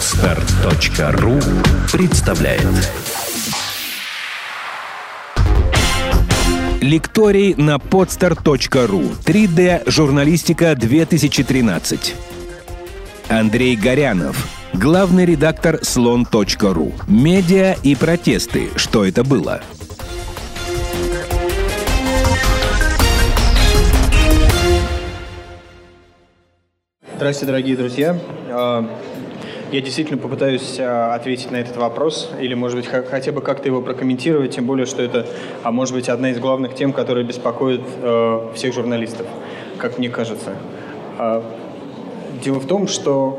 Отстар.ру представляет Лекторий на podster.ru 3D журналистика 2013 Андрей Горянов Главный редактор слон.ру Медиа и протесты. Что это было? Здравствуйте, дорогие друзья. А, я действительно попытаюсь а, ответить на этот вопрос, или, может быть, хотя бы как-то его прокомментировать, тем более, что это, а может быть, одна из главных тем, которая беспокоит а, всех журналистов, как мне кажется. Дело в том, что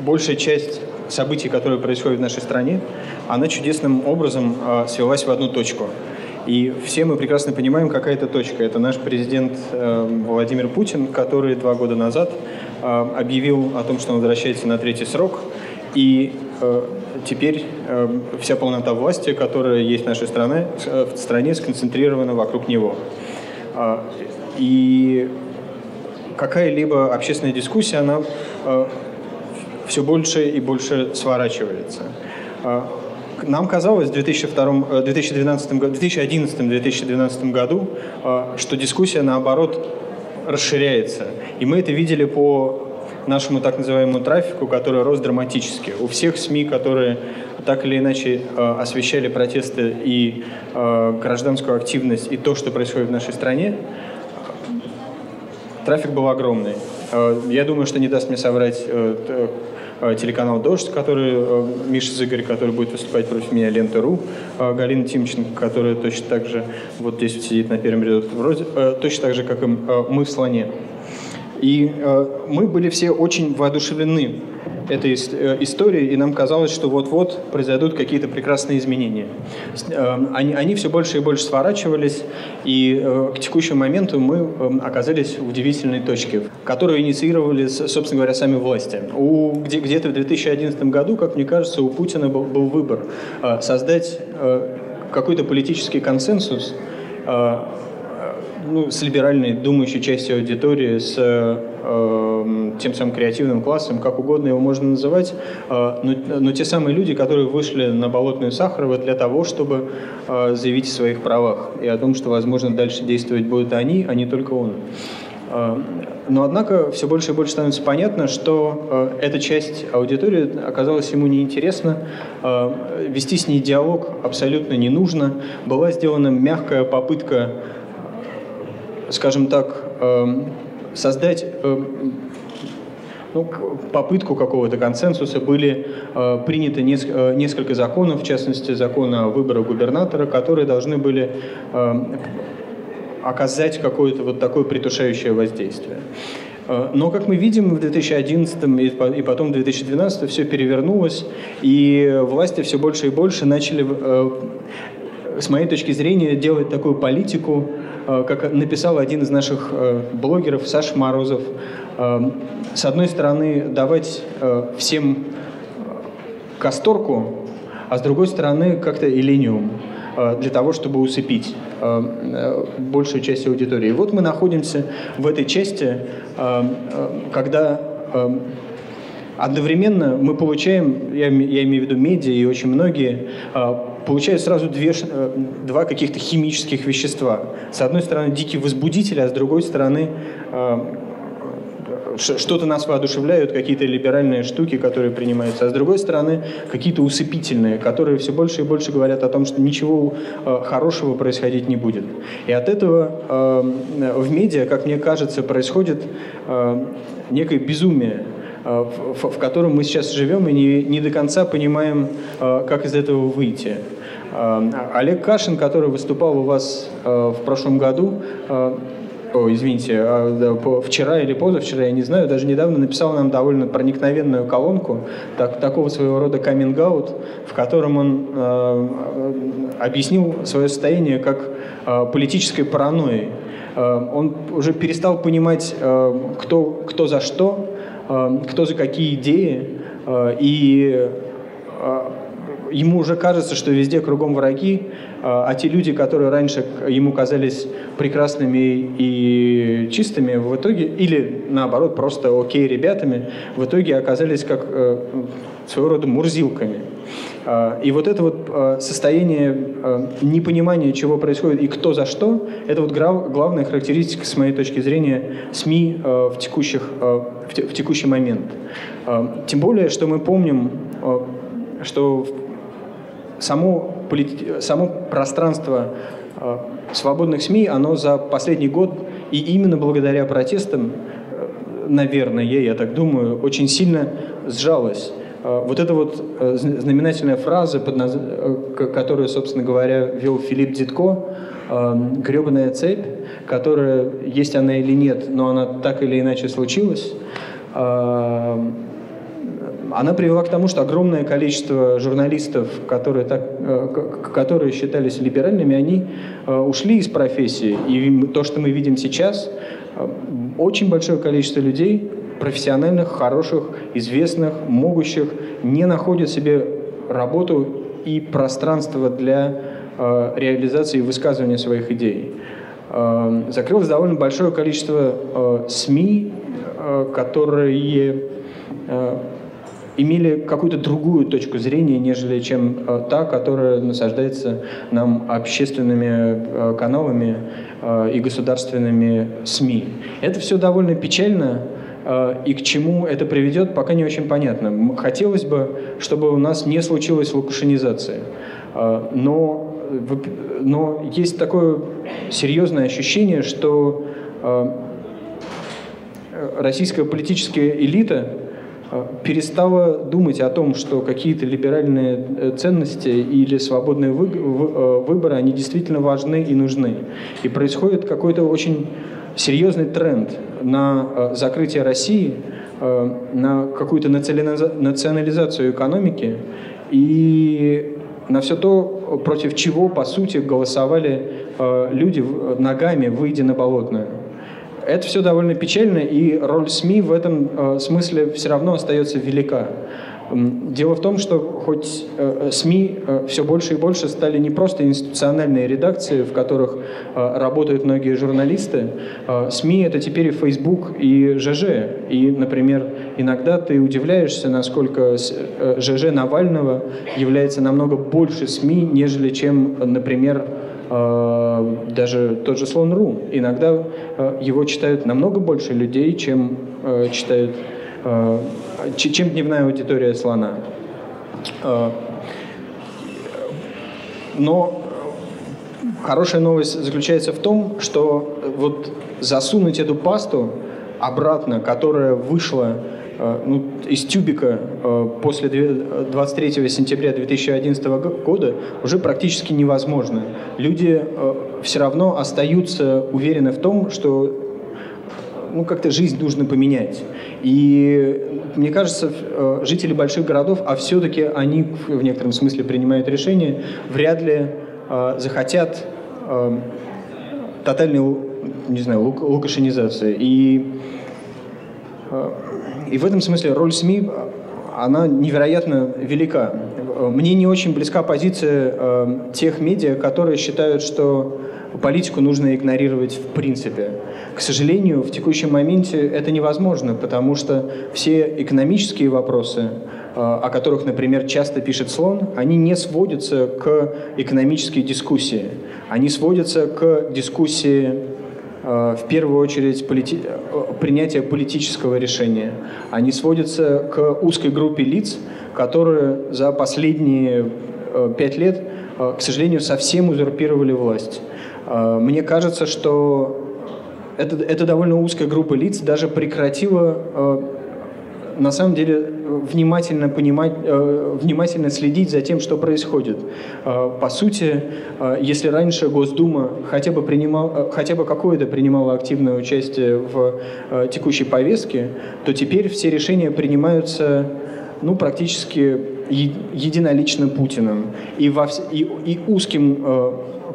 большая часть событий, которые происходят в нашей стране, она чудесным образом свелась в одну точку – и все мы прекрасно понимаем, какая это точка. Это наш президент э, Владимир Путин, который два года назад э, объявил о том, что он возвращается на третий срок. И э, теперь э, вся полнота власти, которая есть в нашей стране, э, в стране сконцентрирована вокруг него. Э, и какая-либо общественная дискуссия, она э, все больше и больше сворачивается. Э, нам казалось в 2002, 2012, 2011-2012 году, э, что дискуссия, наоборот, расширяется. И мы это видели по нашему так называемому трафику, который рос драматически. У всех СМИ, которые так или иначе э, освещали протесты и э, гражданскую активность, и то, что происходит в нашей стране, трафик был огромный. Я думаю, что не даст мне соврать Э, телеканал «Дождь», который э, Миша Зыгорь, который будет выступать против меня, Лента.ру, э, Галина Тимченко, которая точно так же вот здесь сидит на первом ряду, вроде, точно так же, как и мы в «Слоне». И мы были все очень воодушевлены этой э, истории, и нам казалось, что вот-вот произойдут какие-то прекрасные изменения. Э, они, они все больше и больше сворачивались, и э, к текущему моменту мы оказались в удивительной точке, которую инициировали, собственно говоря, сами власти. У, где, где-то в 2011 году, как мне кажется, у Путина был, был выбор создать какой-то политический консенсус ну, с либеральной думающей частью аудитории, с тем самым креативным классом, как угодно его можно называть, э, но, но те самые люди, которые вышли на Болотную Сахарова для того, чтобы э, заявить о своих правах и о том, что, возможно, дальше действовать будут они, а не только он. Э, но, однако, все больше и больше становится понятно, что эта часть аудитории оказалась ему неинтересна. Вести с ней диалог абсолютно не нужно. Была сделана мягкая попытка скажем так, эм, создать эм, ну, попытку какого-то консенсуса были э, приняты э, несколько законов, в частности, закон о выборах губернатора, которые должны были э, оказать какое-то вот такое притушающее воздействие. Э, но, как мы видим, в 2011 и потом в 2012 все перевернулось, и власти все больше и больше начали, с моей точки зрения, делать такую политику, Э, как написал один из наших э, блогеров, Саша Морозов, э, с одной стороны, давать всем касторку, а с другой стороны, как-то элениум для того, чтобы усыпить большую часть аудитории. И вот мы находимся в этой части, когда одновременно мы получаем, я, я имею в виду медиа и очень многие, получают сразу две, э, два каких-то химических вещества. С одной стороны, дикий возбудитель, а с другой стороны, э, что-то нас воодушевляют, какие-то либеральные штуки, которые принимаются, а с другой стороны, какие-то усыпительные, которые все больше и больше говорят о том, что ничего э, хорошего происходить не будет. И от этого в медиа, как мне кажется, происходит некое безумие в, в котором мы сейчас живем и не, не до конца понимаем, э, как из этого выйти. Э, Олег Кашин, который выступал у вас в прошлом году, о, извините, вчера или позавчера, я не знаю, даже недавно написал нам довольно проникновенную колонку, так, такого своего рода каминг-аут, в котором он э, объяснил свое состояние как э, политической паранойи. Э, он уже перестал понимать, э, кто, кто за что, Э, кто за какие идеи, э, и э, ему уже кажется, что везде кругом враги, а те люди, которые раньше ему казались прекрасными и чистыми, в итоге, или наоборот, просто окей ребятами, в итоге оказались как своего рода мурзилками. А, и вот это вот а, состояние а, непонимания, чего происходит и кто за что, это вот главная характеристика, с моей точки зрения, СМИ в, текущих, в текущий момент. Тем более, что мы помним, что само, само пространство свободных СМИ, оно за последний год, и именно благодаря протестам, наверное, я так думаю, очень сильно сжалось. А, вот эта вот э, знаменательная фраза, наз... Э, которую, собственно говоря, вел Филипп Дитко, «гребаная цепь», которая, есть она или нет, но она так или иначе случилась, она привела к тому, что огромное количество журналистов, которые, так, э, которые считались либеральными, они ушли из профессии. И то, что мы видим сейчас, очень большое количество людей профессиональных, хороших, известных, могущих, не находят себе работу и пространство для э, реализации и высказывания своих идей. Э, закрылось довольно большое количество э, СМИ, э, которые э, имели какую-то другую точку зрения, нежели чем э, та, которая насаждается нам общественными э, каналами э, и государственными СМИ. Это все довольно печально, и к чему это приведет, пока не очень понятно. Хотелось бы, чтобы у нас не случилась лукашенизация. Э, но, но есть такое серьезное ощущение, что российская политическая элита перестала думать о том, что какие-то либеральные ценности или свободные выборы, они действительно важны и нужны. И происходит какой-то очень серьезный тренд на э, закрытие России, э, на какую-то национализацию экономики и на все то, против чего, по сути, голосовали э, люди ногами, выйдя на болотную. Это все довольно печально, и роль СМИ в этом смысле все равно остается велика. Дело в том, что хоть э, СМИ э, все больше и больше стали не просто институциональные редакции, в которых э, работают многие журналисты, СМИ это теперь и Facebook, и ЖЖ. И, например, иногда ты удивляешься, насколько ЖЖ Навального является намного больше СМИ, нежели чем, например, даже тот же Слон.ру. Иногда его читают намного больше людей, чем читают Э, чем дневная аудитория слона. Но хорошая новость заключается в том, что вот засунуть эту пасту обратно, которая вышла ну, из тюбика после 23 сентября 2011 года уже практически невозможно. Люди все равно остаются уверены в том, что ну, как-то жизнь нужно поменять. И мне кажется, э, жители больших городов, а все-таки они в некотором смысле принимают решения, вряд ли э, захотят э, тотальной, не знаю, лук, лукашенизации. И, э, и в этом смысле роль СМИ, она невероятно велика. Мне не очень близка позиция э, тех медиа, которые считают, что политику нужно игнорировать в принципе. К сожалению, в текущем моменте это невозможно, потому что все экономические вопросы, э, о которых, например, часто пишет Слон, они не сводятся к экономической дискуссии. Они сводятся к дискуссии э, в первую очередь полити... Э, принятия политического решения. Они сводятся к узкой группе лиц, которые за последние пять лет, к сожалению, совсем узурпировали власть. Мне кажется, что это, это довольно узкая группа лиц даже прекратила э, на самом деле внимательно понимать, э, внимательно следить за тем, что происходит. Э, по сути, э, если раньше Госдума хотя бы принимал, хотя бы какое-то принимала активное участие в текущей повестке, то теперь все решения принимаются, ну, практически единолично Путиным и, во, и, и узким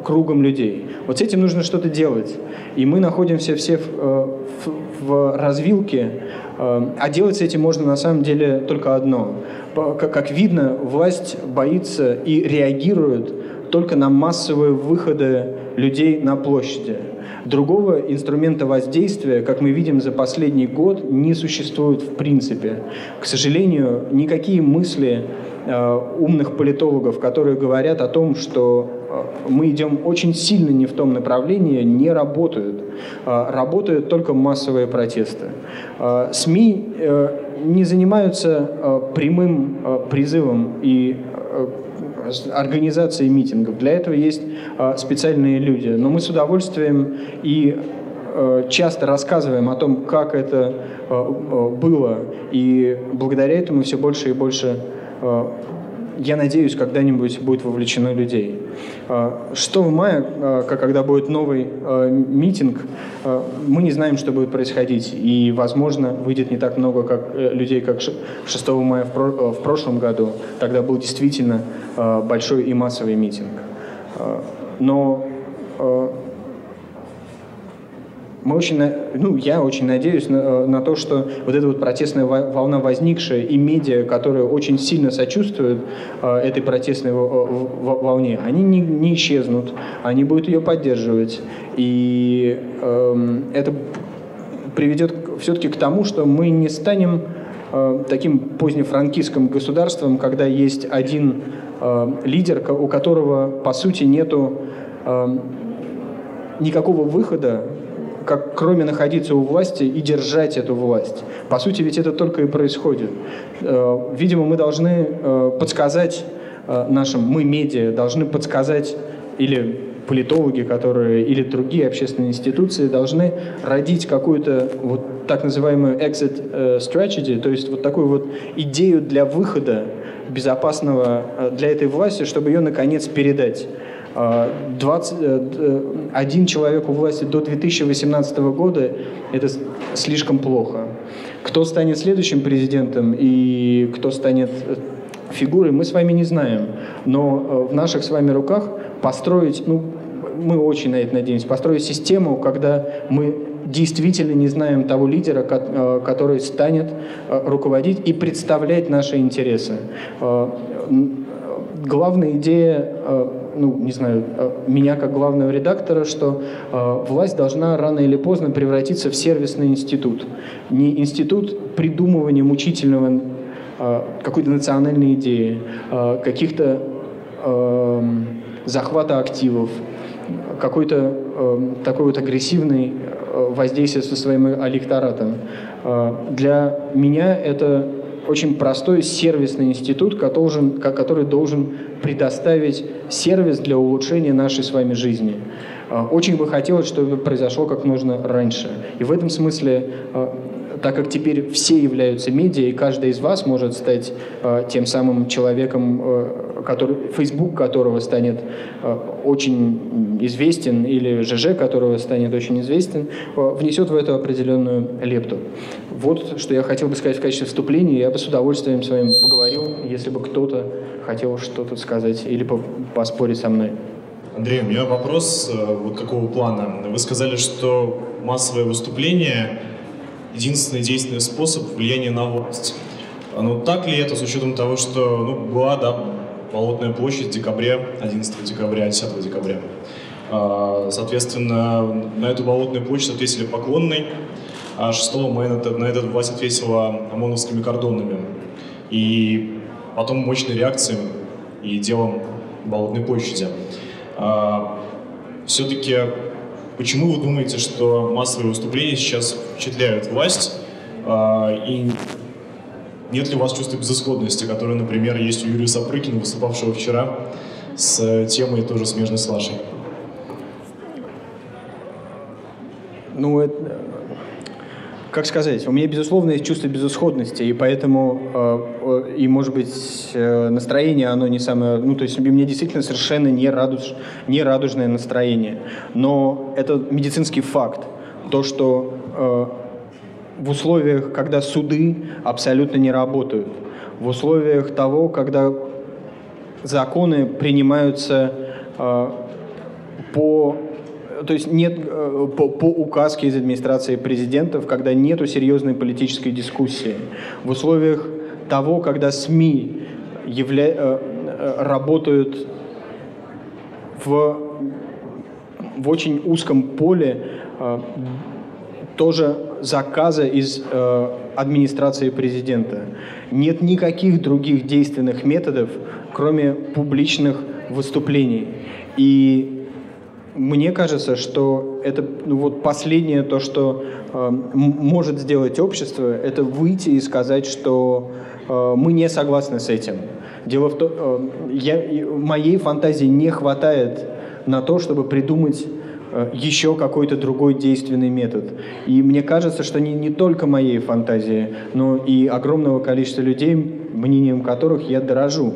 кругом людей. Вот с этим нужно что-то делать. И мы находимся все в, в, в развилке, а делать с этим можно на самом деле только одно. Как, видно, власть боится и реагирует только на массовые выходы людей на площади. Другого инструмента воздействия, как мы видим за последний год, не существует в принципе. К сожалению, никакие мысли э, умных политологов, которые говорят о том, что мы идем очень сильно не в том направлении, не работают. Э, работают только массовые протесты. Э, СМИ э, не занимаются э, прямым э, призывом и э, организации митингов. Для этого есть э, специальные люди. Но мы с удовольствием и э, часто рассказываем о том, как это э, было. И благодаря этому все больше и больше я надеюсь, когда-нибудь будет вовлечено людей. 6 мая, когда будет новый митинг, мы не знаем, что будет происходить. И, возможно, выйдет не так много как, людей, как 6 мая в прошлом году. Тогда был действительно большой и массовый митинг. Но мы очень, ну, я очень надеюсь на, э, на то, что вот эта вот протестная волна возникшая и медиа, которые очень сильно сочувствуют э, этой протестной волне, они не, не исчезнут, они будут ее поддерживать. И э, это приведет все-таки к тому, что мы не станем э, таким позднефранкистским государством, когда есть один э, лидер, у которого, по сути, нету э, никакого выхода как кроме находиться у власти и держать эту власть. По сути, ведь это только и происходит. Э, видимо, мы должны э, подсказать э, нашим, мы медиа, должны подсказать или политологи, которые, или другие общественные институции должны родить какую-то вот так называемую exit strategy, то есть вот такую вот идею для выхода безопасного для этой власти, чтобы ее наконец передать 20, а, один человек у власти до 2018 года – это слишком плохо. Кто станет следующим президентом и кто станет э, фигурой, мы с вами не знаем. Но э, в наших с вами руках построить, ну, мы очень на это надеемся, построить систему, когда мы действительно не знаем того лидера, э, который станет руководить и представлять наши интересы. Главная идея ну, не знаю, э, меня как главного редактора, что э, власть должна рано или поздно превратиться в сервисный институт. Не институт придумывания мучительного э, какой-то национальной идеи, э, каких-то э, захвата активов, какой-то э, такой вот агрессивный э, воздействие со своим электоратом. Э, для меня это очень простой сервисный институт, который, который должен предоставить сервис для улучшения нашей с вами жизни. А, очень бы хотелось, чтобы произошло как можно раньше. И в этом смысле а, так как теперь все являются медиа, и каждый из вас может стать э, тем самым человеком, э, который, Facebook которого станет э, очень известен, или ЖЖ которого станет очень известен, э, внесет в эту определенную лепту. Вот что я хотел бы сказать в качестве вступления. Я бы с удовольствием с вами поговорил, если бы кто-то хотел что-то сказать или поспорить со мной. Андрей, у меня вопрос э, вот какого плана. Вы сказали, что массовое выступление единственный действенный способ влияния на власть. А, ну, так ли это с учетом того, что ну, была, да, Болотная площадь в декабре, 11 декабря, 10 декабря. А, соответственно, на эту Болотную площадь ответили поклонной, а 6 мая на, этот власть ответила ОМОНовскими кордонами. И потом мощной реакцией и делом Болотной площади. А, Все-таки Почему вы думаете, что массовые выступления сейчас впечатляют власть? А, и нет ли у вас чувства безысходности, которое, например, есть у Юрия Сапрыкина, выступавшего вчера с темой тоже смежной с вашей? Ну, это, как сказать, у меня, безусловно, есть чувство безысходности, и поэтому, э, и, может быть, э, настроение, оно не самое, ну, то есть у меня действительно совершенно не, радуж, не радужное настроение. Но это медицинский факт. То, что э, в условиях, когда суды абсолютно не работают, в условиях того, когда законы принимаются по то есть нет по, по указке из администрации президентов, когда нету серьезной политической дискуссии, в условиях того, когда СМИ явля... работают в, в очень узком поле тоже заказа из э, администрации президента. Нет никаких других действенных методов, кроме публичных выступлений. И мне кажется, что это ну, вот последнее то, что э, может сделать общество, это выйти и сказать, что э, мы не согласны с этим. Дело в том, э, я, моей фантазии не хватает на то, чтобы придумать Э, еще какой-то другой действенный метод. И мне кажется, что не, не только моей фантазии, но и огромного количества людей, мнением которых я дорожу.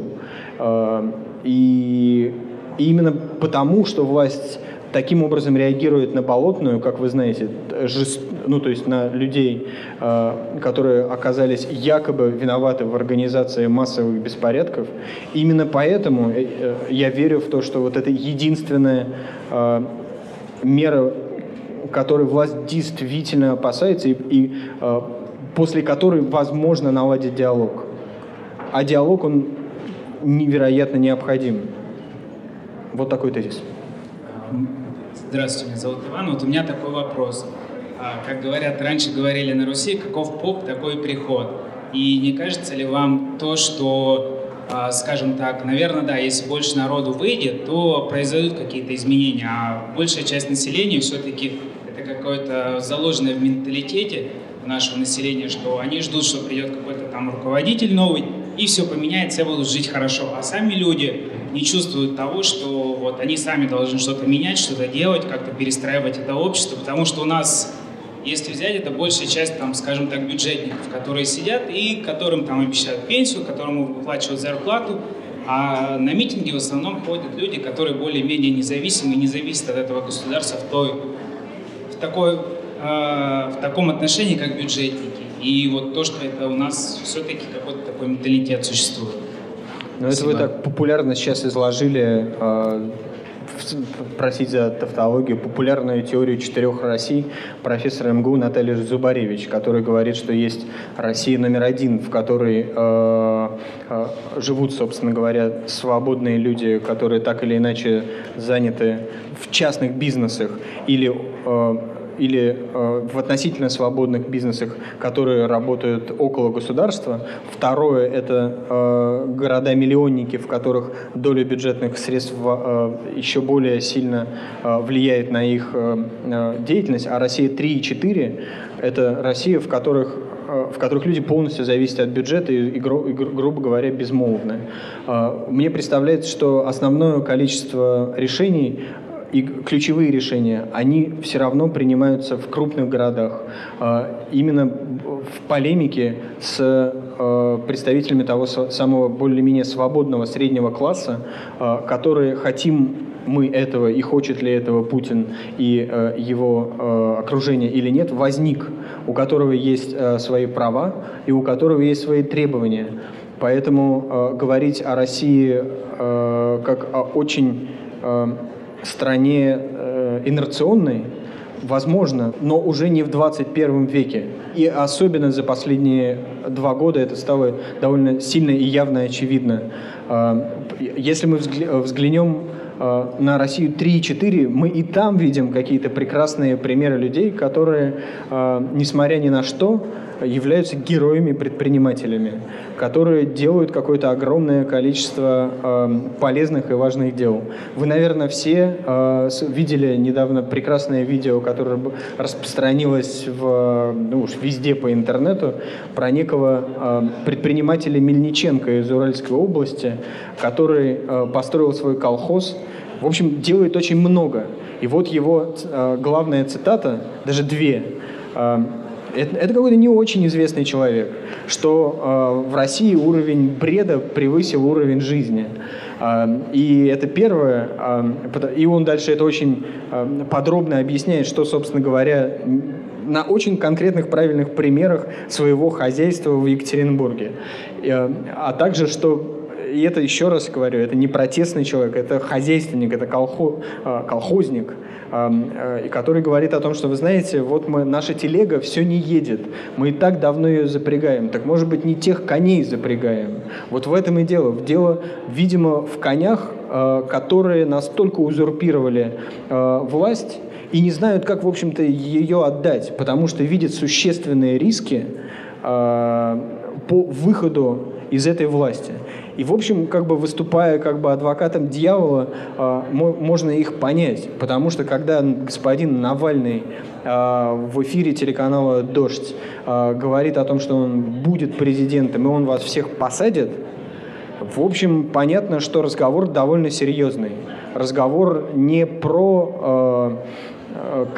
Э, и именно потому, что власть таким образом реагирует на болотную, как вы знаете, жест... ну то есть на людей, э, которые оказались якобы виноваты в организации массовых беспорядков. Именно поэтому я верю в то, что вот это единственное мера, которой власть действительно опасается и, и э, после которой возможно наладить диалог. А диалог, он невероятно необходим. Вот такой тезис. Здравствуйте, меня зовут Иван. Вот у меня такой вопрос. А, как говорят, раньше говорили на Руси, каков поп, такой приход. И не кажется ли вам то, что а, скажем так, наверное, да, если больше народу выйдет, то произойдут какие-то изменения, а большая часть населения все-таки это какое-то заложенное в менталитете нашего населения, что они ждут, что придет какой-то там руководитель новый, и все поменяется, все будут жить хорошо. А сами люди не чувствуют того, что вот они сами должны что-то менять, что-то делать, как-то перестраивать это общество, потому что у нас если взять, это большая часть, там, скажем так, бюджетников, которые сидят и которым там обещают пенсию, которым выплачивают зарплату, а на митинги в основном ходят люди, которые более-менее независимы, не зависят от этого государства в, той, в, такой, э, в таком отношении, как бюджетники. И вот то, что это у нас все-таки какой-то такой менталитет существует. Ну, это вы так популярно сейчас изложили э, просить за тавтологию, популярную теорию четырех Россий профессора МГУ Натальи Зубаревич, который говорит, что есть Россия номер один, в которой э, э, живут, собственно говоря, свободные люди, которые так или иначе заняты в частных бизнесах или э, или э, в относительно свободных бизнесах, которые работают около государства. Второе – это э, города-миллионники, в которых доля бюджетных средств э, еще более сильно э, влияет на их э, э деятельность. А Россия 3 и 4 – это Россия, в которых э, в которых люди полностью зависят от бюджета и, и, гру, и грубо говоря, безмолвны. Э, мне представляется, что основное количество решений и ключевые решения, они все равно принимаются в крупных городах. А, именно в полемике с а, представителями того самого более-менее свободного среднего класса, а, которые хотим мы этого и хочет ли этого Путин и его окружение или нет, возник, у которого есть свои права и у которого есть свои требования. Поэтому говорить о России как о очень стране э, инерционной, возможно, но уже не в 21 веке. И особенно за последние два года это стало довольно сильно и явно очевидно. Э, если мы взглянем э, на Россию 3 и 4, мы и там видим какие-то прекрасные примеры людей, которые, э, несмотря ни на что, являются героями-предпринимателями, которые делают какое-то огромное количество э, полезных и важных дел. Вы, наверное, все э, видели недавно прекрасное видео, которое распространилось в, ну уж везде по интернету, про некого э, предпринимателя Мельниченко из Уральской области, который э, построил свой колхоз, в общем, делает очень много. И вот его э, главная цитата, даже две, э, это, это какой-то не очень известный человек, что э, в России уровень бреда превысил уровень жизни. Э, и это первое. Э, и он дальше это очень э, подробно объясняет, что, собственно говоря, на очень конкретных правильных примерах своего хозяйства в Екатеринбурге. Э, а также, что и это еще раз говорю, это не протестный человек, это хозяйственник, это колхо, э, колхозник, и который говорит о том, что, вы знаете, вот мы, наша телега все не едет, мы и так давно ее запрягаем, так может быть не тех коней запрягаем. Вот в этом и дело. Дело, видимо, в конях, э, которые настолько узурпировали власть, и не знают, как, в общем-то, ее отдать, потому что видят существенные риски по выходу из этой власти. И, в общем, как бы выступая как бы адвокатом дьявола, э, можно их понять. Потому что когда господин Навальный э, в эфире телеканала «Дождь» э, говорит о том, что он будет президентом, и он вас всех посадит, в общем, понятно, что разговор довольно серьезный. Разговор не про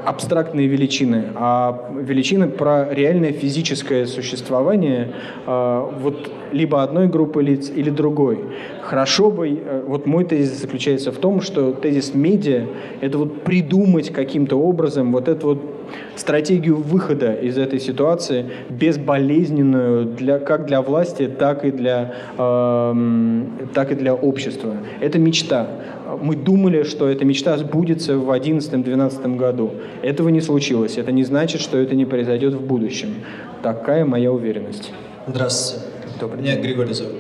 абстрактные величины, а величины про реальное физическое существование э, вот либо одной группы лиц или другой. Хорошо бы, э, вот мой тезис заключается в том, что тезис медиа – это вот придумать каким-то образом вот эту вот стратегию выхода из этой ситуации безболезненную для, как для власти, так и для, э, так и для общества. Это мечта. Мы думали, что эта мечта сбудется в 2011-2012 году. Этого не случилось. Это не значит, что это не произойдет в будущем. Такая моя уверенность. Здравствуйте. Добрый Меня день. Григорий зовут.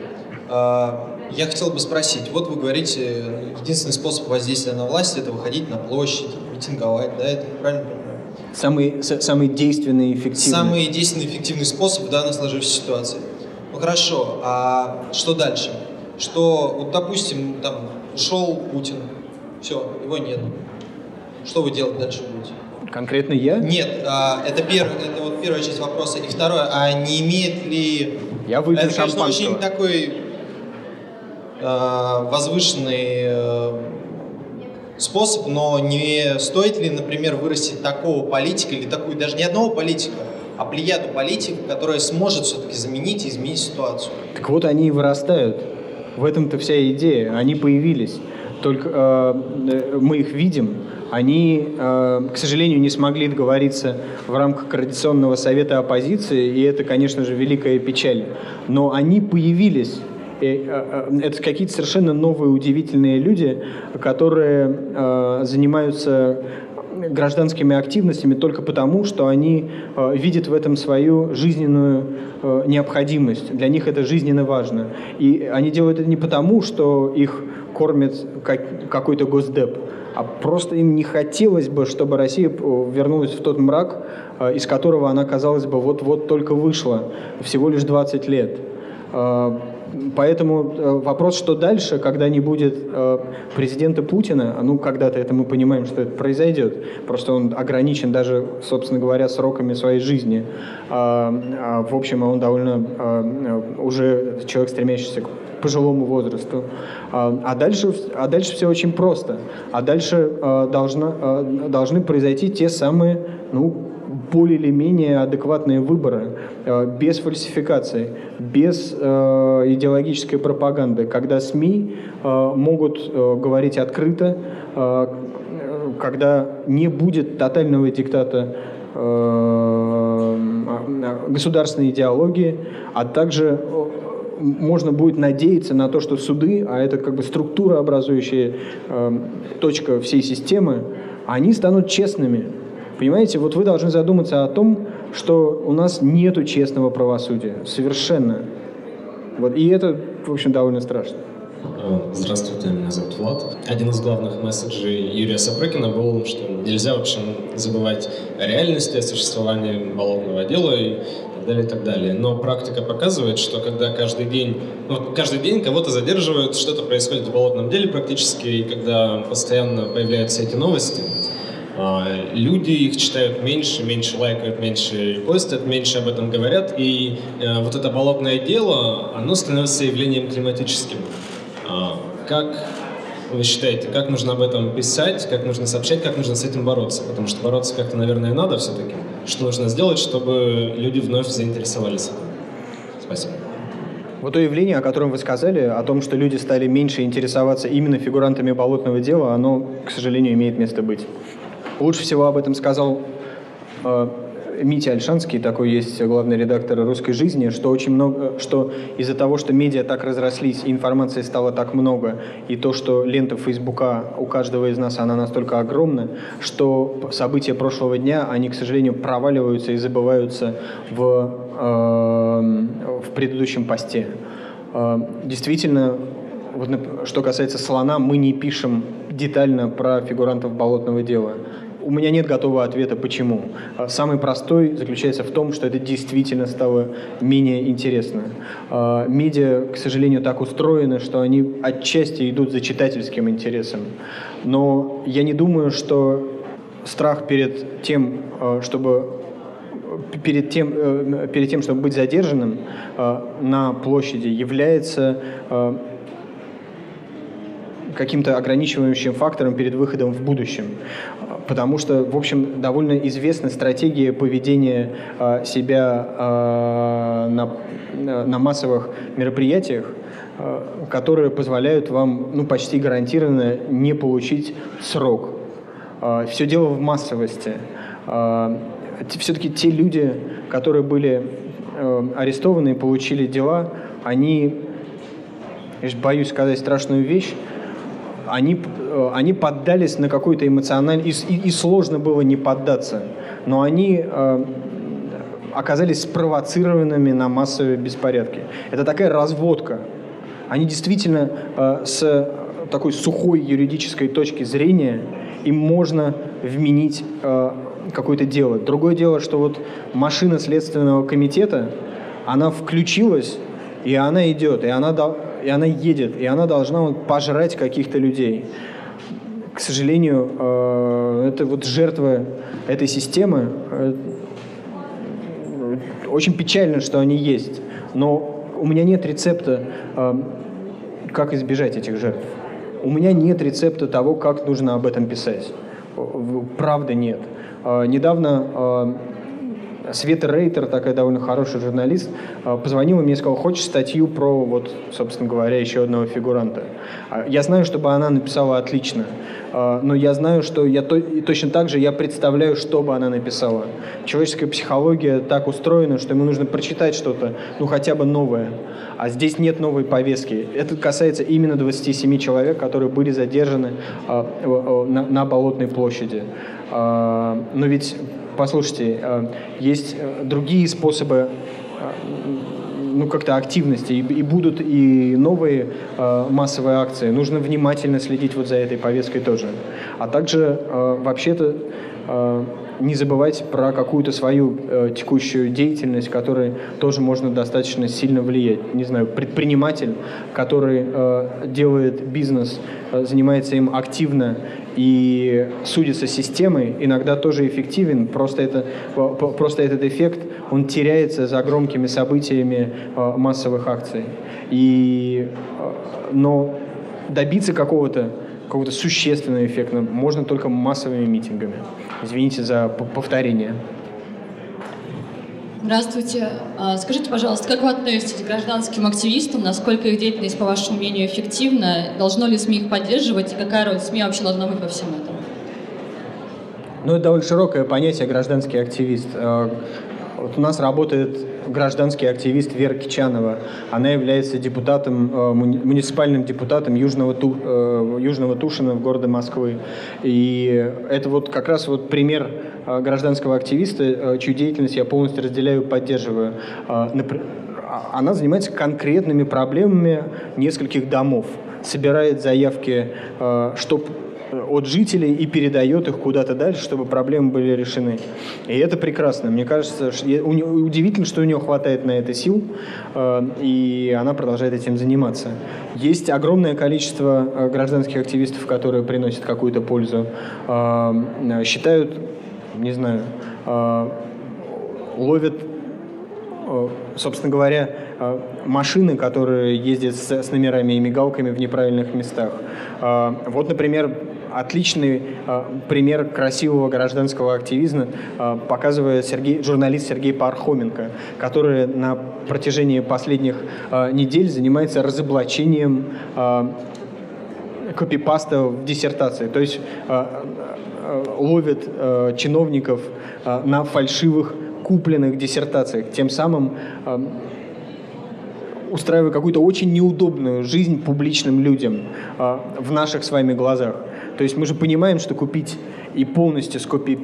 А, я хотел бы спросить, вот вы говорите, единственный способ воздействия на власть – это выходить на площадь, митинговать, да, это правильно? Самый, самый действенный и эффективный. Самый действенный и эффективный способ в данной сложившейся ситуации. Ну хорошо, а что дальше? Что, вот допустим, там ушел Путин, все, его нет. Что вы делать дальше будете? Конкретно я? Нет, а, это, перв, это вот первая часть вопроса. И второе, а не имеет ли... Я выпил Это, конечно, очень такой а, возвышенный э, способ, но не стоит ли, например, вырастить такого политика или такую, даже не одного политика, а плеяду политиков, которая сможет все-таки заменить и изменить ситуацию. Так вот они и вырастают. В этом-то вся идея. Они появились. Только э, э мы их видим. Они, э, к сожалению, не смогли договориться в рамках Координационного совета оппозиции, и это, конечно же, великая печаль. Но они появились это какие-то совершенно новые, удивительные люди, которые э, занимаются гражданскими активностями только потому, что они видят в этом свою жизненную необходимость. Для них это жизненно важно. И они делают это не потому, что их кормит как, какой-то госдеп, а просто им не хотелось бы, чтобы Россия вернулась в тот мрак, из которого она, казалось бы, вот-вот только вышла, всего лишь 20 лет. Поэтому э, вопрос, что дальше, когда не будет э, президента Путина, ну, когда-то это мы понимаем, что это произойдет, просто он ограничен даже, собственно говоря, сроками своей жизни. А, а, в общем, он довольно а, уже человек, стремящийся к пожилому возрасту. А дальше, а дальше все очень просто. А дальше должна, должны произойти те самые ну, более или менее адекватные выборы, э, без фальсификаций, без э, идеологической пропаганды, когда СМИ э, могут говорить открыто, когда не будет тотального диктата государственной идеологии, а также можно будет надеяться на то, что суды, а это как бы структура, образующая точка всей системы, они станут честными, Понимаете, вот вы должны задуматься о том, что у нас нету честного правосудия. Совершенно. Вот, и это, в общем, довольно страшно. Э, здравствуйте, меня зовут Влад. Один из главных месседжей Юрия Сапрыкина был, что нельзя, в общем, забывать о реальности, о существовании болотного дела и так далее, и так далее. Но практика показывает, что когда каждый день, ну, каждый день кого-то задерживают, что-то происходит в болотном деле практически, и когда постоянно появляются эти новости, люди их читают меньше, меньше лайкают, меньше постят, меньше об этом говорят, и э, вот это болотное дело, оно становится явлением климатическим. А, как вы считаете, как нужно об этом писать, как нужно сообщать, как нужно с этим бороться? Потому что бороться как-то, наверное, надо все-таки. Что нужно сделать, чтобы люди вновь заинтересовались? Спасибо. Вот то явление, о котором вы сказали, о том, что люди стали меньше интересоваться именно фигурантами болотного дела, оно, к сожалению, имеет место быть. Лучше всего об этом сказал э, Митя Альшанский, такой есть главный редактор «Русской жизни», что очень много, что из-за того, что медиа так разрослись, информации стало так много, и то, что лента Фейсбука у каждого из нас, она настолько огромна, что события прошлого дня, они, к сожалению, проваливаются и забываются в, э, в предыдущем посте. Э, действительно, вот, что касается слона, мы не пишем детально про фигурантов болотного дела. У меня нет готового ответа, почему. А самый простой заключается в том, что это действительно стало менее интересно. А, медиа, к сожалению, так устроены, что они отчасти идут за читательским интересом. Но я не думаю, что страх перед тем, а, чтобы перед тем, э, перед тем, чтобы быть задержанным на площади, является каким-то ограничивающим фактором перед выходом в будущем потому что, в общем, довольно известна стратегия поведения э, себя э, на, на массовых мероприятиях, э, которые позволяют вам ну, почти гарантированно не получить срок. Все дело в массовости. Все-таки те люди, которые были арестованы и получили дела, они, я боюсь сказать страшную вещь, они, э, они поддались на какой-то эмоциональный... И, и, сложно было не поддаться. Но они э, оказались спровоцированными на массовые беспорядки. Это такая разводка. Они действительно э, с такой сухой юридической точки зрения им можно вменить какое-то дело. Другое дело, что вот машина Следственного комитета, она включилась, и она идет, и она и она едет, и она должна вот, пожрать каких-то людей. К сожалению, э, это вот жертва этой системы. Э, очень печально, что они есть, но у меня нет рецепта, э, как избежать этих жертв. У меня нет рецепта того, как нужно об этом писать. Правда нет. Недавно Света Рейтер, такая довольно хороший журналист, а, позвонила мне и сказала, хочешь статью про, вот, собственно говоря, еще одного фигуранта. А, я знаю, чтобы она написала отлично, а, но я знаю, что я то, и точно так же я представляю, что бы она написала. Человеческая психология так устроена, что ему нужно прочитать что-то, ну хотя бы новое. А здесь нет новой повестки. Это касается именно 27 человек, которые были задержаны на, на Болотной площади. Но ведь послушайте, э, есть э, другие способы э, ну, как-то активности, и, будут и новые массовые акции. Нужно внимательно следить вот за этой повесткой тоже. А также, вообще-то, не забывать про какую-то свою э, текущую деятельность, которой тоже можно достаточно сильно влиять. Не знаю, предприниматель, который э, делает бизнес, э, занимается им активно и судится системой, иногда тоже эффективен, просто, это, просто этот эффект, он теряется за громкими событиями э, массовых акций. И, э, но добиться какого-то какого-то существенного эффекта можно только массовыми митингами. Извините за повторение. Здравствуйте. А, скажите, пожалуйста, как вы относитесь к гражданским активистам? Насколько их деятельность, по вашему мнению, эффективна? Должно ли СМИ их поддерживать? И какая роль СМИ вообще должна быть во всем этом? Ну, это довольно широкое понятие гражданский активист. Вот у нас работает гражданский активист Вера Кичанова. Она является депутатом, э, муниципальным депутатом Южного, Ту, э, Южного Тушина в городе Москвы. И это вот как раз вот пример э, гражданского активиста, чью деятельность я полностью разделяю и поддерживаю. А, она занимается конкретными проблемами нескольких домов собирает заявки, чтобы от жителей и передает их куда-то дальше, чтобы проблемы были решены. И это прекрасно. Мне кажется, удивительно, что у нее хватает на это сил, э, и она продолжает этим заниматься. Есть огромное количество э, гражданских активистов, которые приносят какую-то пользу. Э, считают, не знаю, ловят собственно говоря, машины, которые ездят с, номерами и мигалками в неправильных местах. Вот, например, отличный э, пример красивого гражданского активизма э, показывает Сергей, журналист Сергей Пархоменко, который на протяжении последних э, недель занимается разоблачением копипаста в диссертации. То есть ловит чиновников на фальшивых купленных диссертациях, тем самым устраивая какую-то очень неудобную жизнь публичным людям в наших с вами глазах. То есть мы же понимаем, что купить и полностью скопить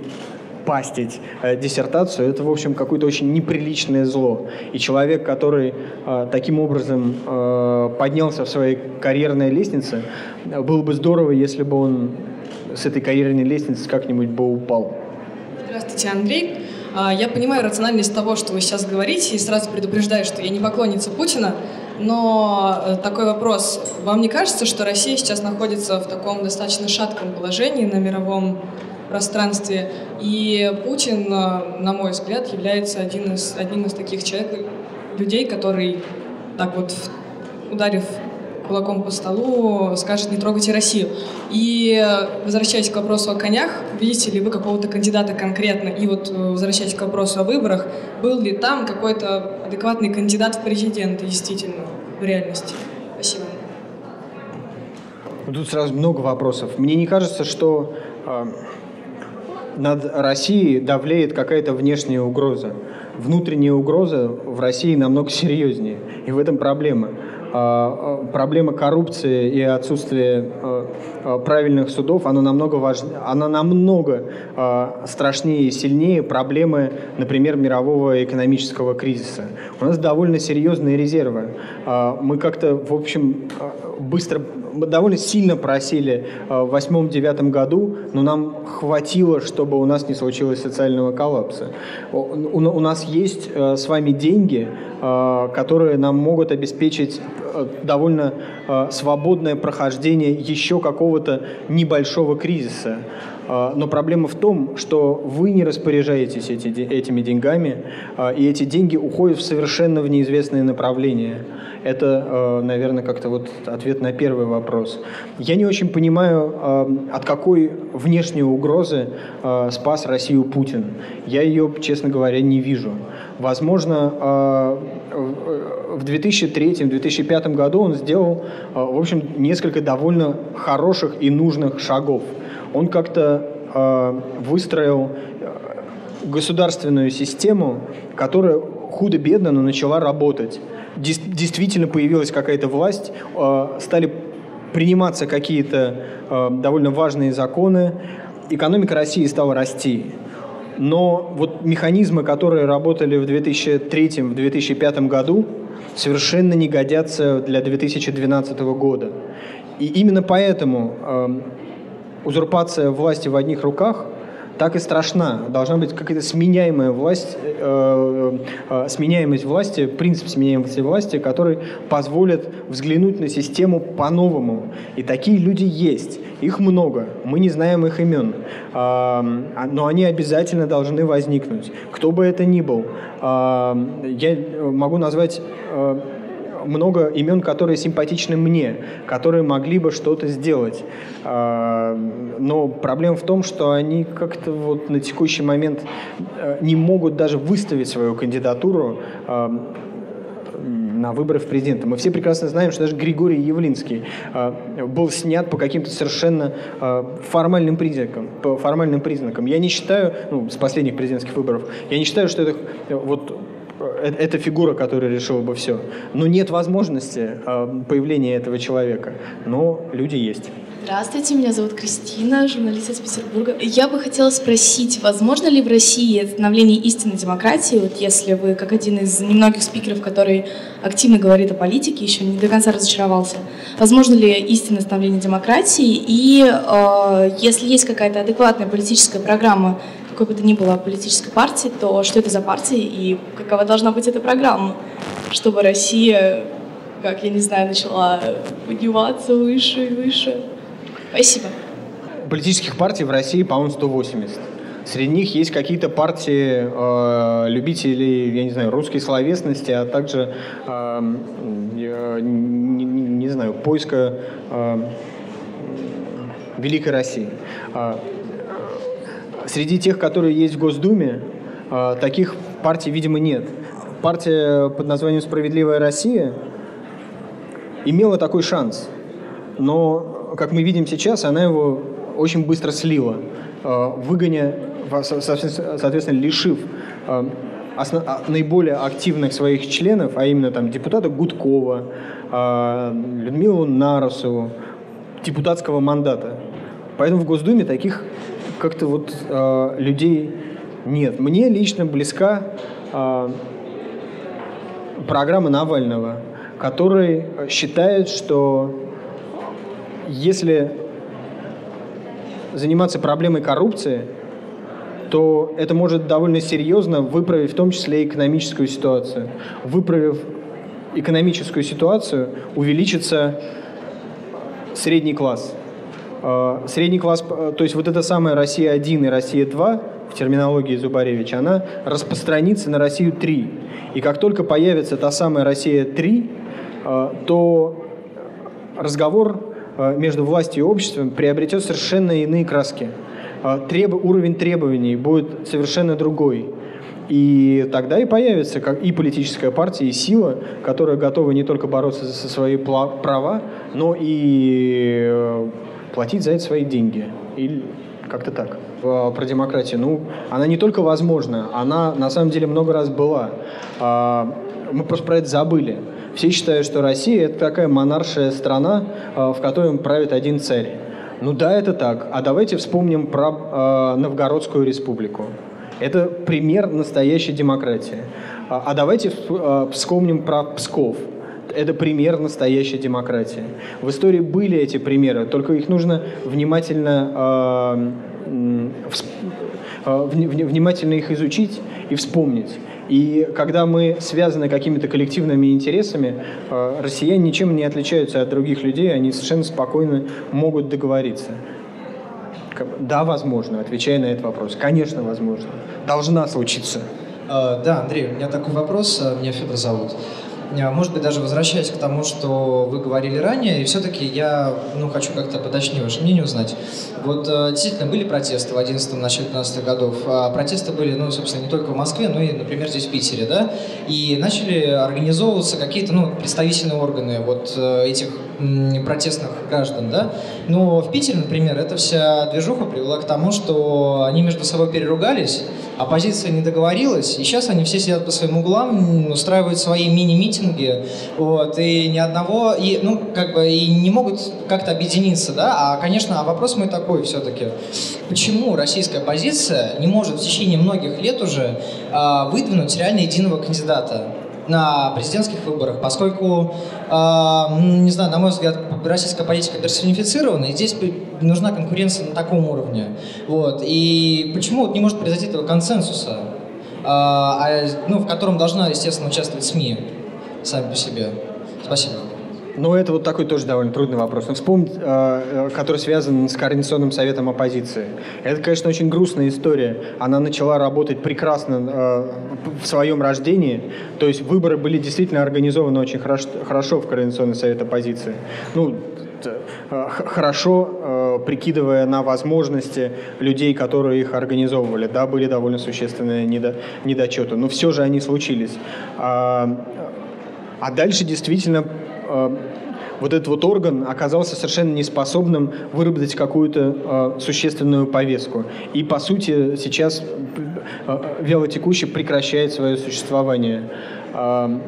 пастить э, диссертацию, это, в общем, какое-то очень неприличное зло. И человек, который э, таким образом э, поднялся в своей карьерной лестнице, было бы здорово, если бы он с этой карьерной лестницы как-нибудь бы упал. Здравствуйте, Андрей. А, я понимаю рациональность того, что вы сейчас говорите, и сразу предупреждаю, что я не поклонница Путина, но э, такой вопрос. Вам не кажется, что Россия сейчас находится в таком достаточно шатком положении на мировом пространстве? И Путин, э, на мой взгляд, является один из, одним из таких человек, людей, который так вот, ударив кулаком по столу, скажет «не трогайте Россию». И возвращаясь к вопросу о конях, видите ли вы какого-то кандидата конкретно? И вот э, возвращаясь к вопросу о выборах, был ли там какой-то адекватный кандидат в президенты действительно в реальности? Спасибо. Тут сразу много вопросов. Мне не кажется, что э, над Россией давлеет какая-то внешняя угроза. Внутренняя угроза в России намного серьезнее. И в этом проблема. А, а, проблема коррупции и отсутствие а, правильных судов, она намного, важнее, она намного страшнее и сильнее проблемы, например, мирового экономического кризиса. У нас довольно серьезные резервы. Мы как-то, в общем, быстро довольно сильно просили в восьмом-девятом году, но нам хватило, чтобы у нас не случилось социального коллапса. У нас есть с вами деньги, которые нам могут обеспечить Э, довольно э, свободное прохождение еще какого-то небольшого кризиса. Э, но проблема в том, что вы не распоряжаетесь эти, этими деньгами, и эти деньги уходят в совершенно в неизвестное направление. Это, наверное, как-то вот ответ на первый вопрос. Я не очень понимаю, от какой внешней угрозы спас Россию Путин. Я ее, честно говоря, не вижу. Возможно, в 2003-2005 году он сделал, в общем, несколько довольно хороших и нужных шагов. Он как-то э, выстроил э, государственную систему, которая худо-бедно, но начала работать. Действительно появилась какая-то власть, стали приниматься какие-то довольно важные законы, экономика России стала расти. Но вот механизмы, которые работали в 2003-2005 году, совершенно не годятся для 2012 года. И именно поэтому э, узурпация власти в одних руках так и страшна. Должна быть какая-то сменяемая власть, э, э, сменяемость власти, принцип сменяемости власти, который позволит взглянуть на систему по-новому. И такие люди есть. Их много. Мы не знаем их имен. Э, но они обязательно должны возникнуть. Кто бы это ни был. Э, я могу назвать э, много имен, которые симпатичны мне, которые могли бы что-то сделать. А, но проблема в том, что они как-то вот на текущий момент э, не могут даже выставить свою кандидатуру а, на выборы в президенты. Мы все прекрасно знаем, что даже Григорий Явлинский э, был снят по каким-то совершенно э, формальным признакам. По формальным признакам. Я не считаю, ну, с последних президентских выборов, я не считаю, что это вот Э, это фигура, которая решила бы все. Но нет возможности э, появления этого человека. Но люди есть. Здравствуйте, меня зовут Кристина, журналист из Петербурга. Я бы хотела спросить, возможно ли в России становление истинной демократии, вот если вы, как один из немногих спикеров, который активно говорит о политике, еще не до конца разочаровался, возможно ли истинное становление демократии, и э, если есть какая-то адекватная политическая программа какой бы то ни было политической партии, то что это за партия и какова должна быть эта программа, чтобы Россия, как я не знаю, начала подниматься выше и выше. Спасибо. Политических партий в России, по-моему, 180. Среди них есть какие-то партии э, любителей, я не знаю, русской словесности, а также, э, не, не знаю, поиска э, великой России. Э, Среди тех, которые есть в Госдуме, а, таких партий, видимо, нет. Партия под названием «Справедливая Россия» имела такой шанс, но, как мы видим сейчас, она его очень быстро слила, а, выгоня, соответственно, лишив основ, а, наиболее активных своих членов, а именно там депутата Гудкова, э, Людмилу Нарусову, депутатского мандата. Поэтому в Госдуме таких как-то вот э, людей нет. Мне лично близка э, программа Навального, который считает, что если заниматься проблемой коррупции, то это может довольно серьезно выправить в том числе экономическую ситуацию. Выправив экономическую ситуацию, увеличится средний класс. А, средний класс, то есть вот эта самая Россия-1 и Россия-2 в терминологии Зубаревича, она распространится на Россию-3. И как только появится та самая Россия-3, а, то разговор между властью и обществом приобретет совершенно иные краски. Треб... Уровень требований будет совершенно другой. И тогда и появится как и политическая партия, и сила, которая готова не только бороться за свои права, но и э, платить за это свои деньги. Или как-то так. Про демократию. Ну, она не только возможна, она на самом деле много раз была. А, мы просто про это забыли. Все считают, что Россия – это такая монаршая страна, а, в которой правит один царь. Ну да, это так. А давайте вспомним про э, Новгородскую республику. Это пример настоящей демократии. А, а давайте э, вспомним про Псков. Это пример настоящей демократии. В истории были эти примеры, только их нужно внимательно, э, внимательно их изучить и вспомнить. И когда мы связаны какими-то коллективными интересами, э, россияне ничем не отличаются от других людей, они совершенно спокойно могут договориться. Да, возможно, отвечая на этот вопрос. Конечно, возможно. Должна случиться. Да, Андрей, у меня такой вопрос. Меня Федор зовут. Э, может быть, даже возвращаясь к тому, что вы говорили ранее, и все-таки я ну, хочу как-то поточнее ваше мнение узнать. Вот э, действительно были протесты в 11 начале 12 годов. А протесты были, ну, собственно, не только в Москве, но и, например, здесь в Питере, да? И начали организовываться какие-то, ну, представительные органы вот э, этих протестных граждан, да? Но в Питере, например, эта вся движуха привела к тому, что они между собой переругались, оппозиция не договорилась, и сейчас они все сидят по своим углам, устраивают свои мини-митинги, вот, и ни одного, и, ну, как бы, и не могут как-то объединиться, да, а, конечно, а вопрос мой такой все-таки, почему российская оппозиция не может в течение многих лет уже э, выдвинуть реально единого кандидата? На президентских выборах, поскольку, э, не знаю, на мой взгляд, российская политика персонифицирована, и здесь нужна конкуренция на таком уровне. Вот. И почему вот не может произойти этого консенсуса, э, а, ну, в котором должна, естественно, участвовать СМИ сами по себе? Спасибо. Ну, это вот такой тоже довольно трудный вопрос. Но вспомнить, э, э, который связан с Координационным советом оппозиции. Это, конечно, очень грустная история. Она начала работать прекрасно э, в своем рождении. То есть выборы были действительно организованы очень хорошо, хорошо в Координационный совет оппозиции. Ну, хорошо, прикидывая на возможности людей, которые их организовывали. Да, были довольно существенные недо, недочеты, но все же они случились. А, а дальше действительно Э, вот этот вот орган оказался совершенно неспособным выработать какую-то э, существенную повестку. И, по сути, сейчас э, вялотекуще прекращает свое существование. Э,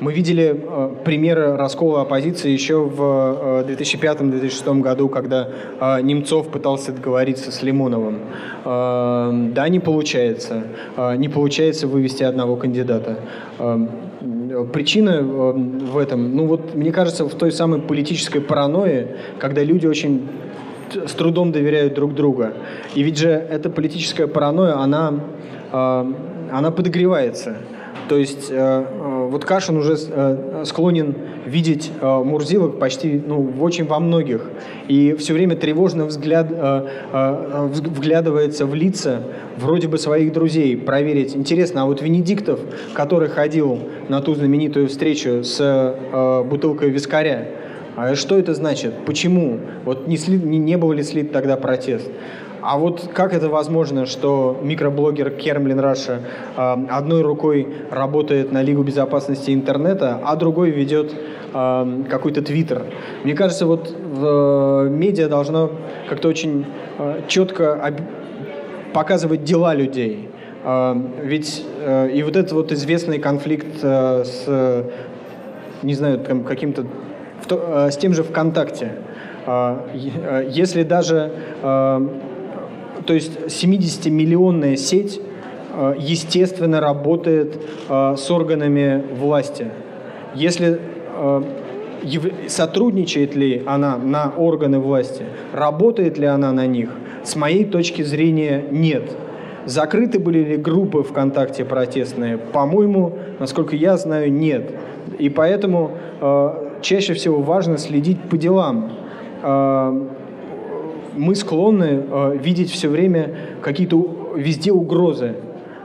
мы видели э, примеры раскола оппозиции еще в э, 2005-2006 году, когда э, Немцов пытался договориться с Лимоновым. Э, да, не получается. Э, не получается вывести одного кандидата. Э, Причина э, в этом, ну вот, мне кажется, в той самой политической паранойи, когда люди очень с трудом доверяют друг друга. И ведь же эта политическая паранойя, она, э, она подогревается. То есть э, вот Кашин уже склонен видеть Мурзилок почти, ну, очень во многих. И все время тревожно взгляд, вглядывается в лица вроде бы своих друзей, проверить. Интересно, а вот Венедиктов, который ходил на ту знаменитую встречу с э, бутылкой вискаря, что это значит? Почему? Вот не, слит, не, не был ли слит тогда протест? А вот как это возможно, что микроблогер Kermlin Russia э, одной рукой работает на Лигу безопасности интернета, а другой ведет э, какой-то твиттер? Мне кажется, вот э, медиа должно как-то очень четко показывать дела людей. Ведь и вот этот вот известный конфликт с, не знаю, каким-то, с тем же ВКонтакте. Если даже, то есть 70-миллионная сеть, э, естественно, работает э, с органами власти. Если э, сотрудничает ли она на органы власти, работает ли она на них, с моей точки зрения, нет. Закрыты были ли группы ВКонтакте протестные? По-моему, насколько я знаю, нет. И поэтому э, чаще всего важно следить по делам. Мы склонны э, видеть все время какие-то везде угрозы.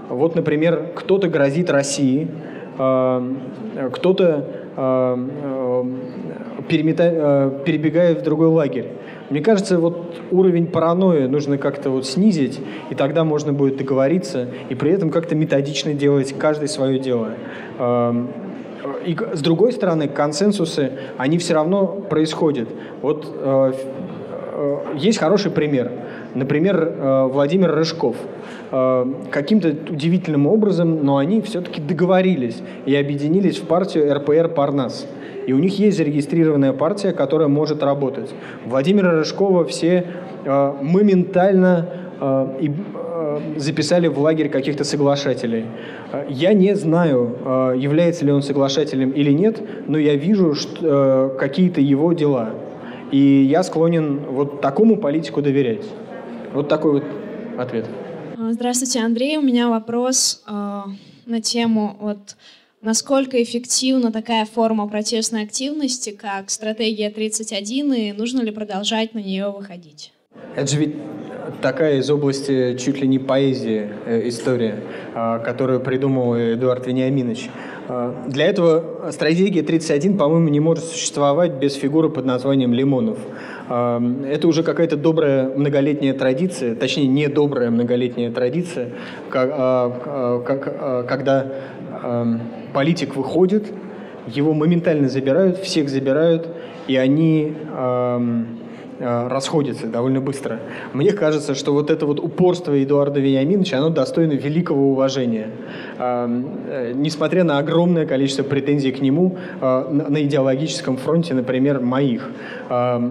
Вот, например, кто-то грозит России, э, кто-то э, э, перемета... перебегает в другой лагерь. Мне кажется, вот уровень паранойи нужно как-то вот снизить, и тогда можно будет договориться, и при этом как-то методично делать каждый свое дело. Эм, и с другой стороны, консенсусы, они все равно происходят. Вот э, э, есть хороший пример. Например, э, Владимир Рыжков. Каким-то удивительным образом, но они все-таки договорились и объединились в партию РПР «Парнас» и у них есть зарегистрированная партия, которая может работать. Владимира Рыжкова все э, моментально э, и, э, записали в лагерь каких-то соглашателей. Э, я не знаю, э, является ли он соглашателем или нет, но я вижу э, какие-то его дела. И я склонен вот такому политику доверять. Вот такой вот ответ. Здравствуйте, Андрей. У меня вопрос э, на тему вот Насколько эффективна такая форма протестной активности, как стратегия 31, и нужно ли продолжать на нее выходить? Это же ведь такая из области чуть ли не поэзии э, история, э, которую придумал Эдуард Вениаминович. Э, для этого стратегия 31, по-моему, не может существовать без фигуры под названием Лимонов. Это уже какая-то добрая многолетняя традиция, точнее, не добрая многолетняя традиция, когда политик выходит, его моментально забирают, всех забирают, и они расходятся довольно быстро. Мне кажется, что вот это вот упорство Эдуарда Вениаминовича, оно достойно великого уважения. Эм, э, несмотря на огромное количество претензий к нему э, на, идеологическом фронте, например, моих. Э,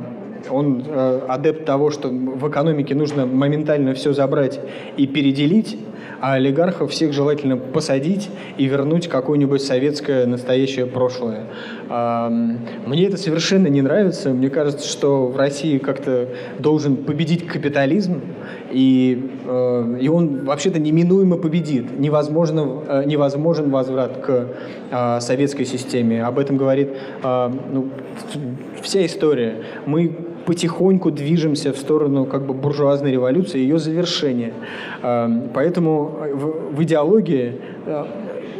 он э, адепт того, что в экономике нужно моментально все забрать и переделить, а олигархов всех желательно посадить и вернуть какое-нибудь советское настоящее прошлое. Мне это совершенно не нравится. Мне кажется, что в России как-то должен победить капитализм, и, э, и он вообще-то неминуемо победит. Невозможно, э, невозможен возврат к э, советской системе. Об этом говорит ну, вся история. Мы потихоньку движемся в сторону как бы буржуазной революции, ее завершения. Эм, поэтому в, в идеологии э,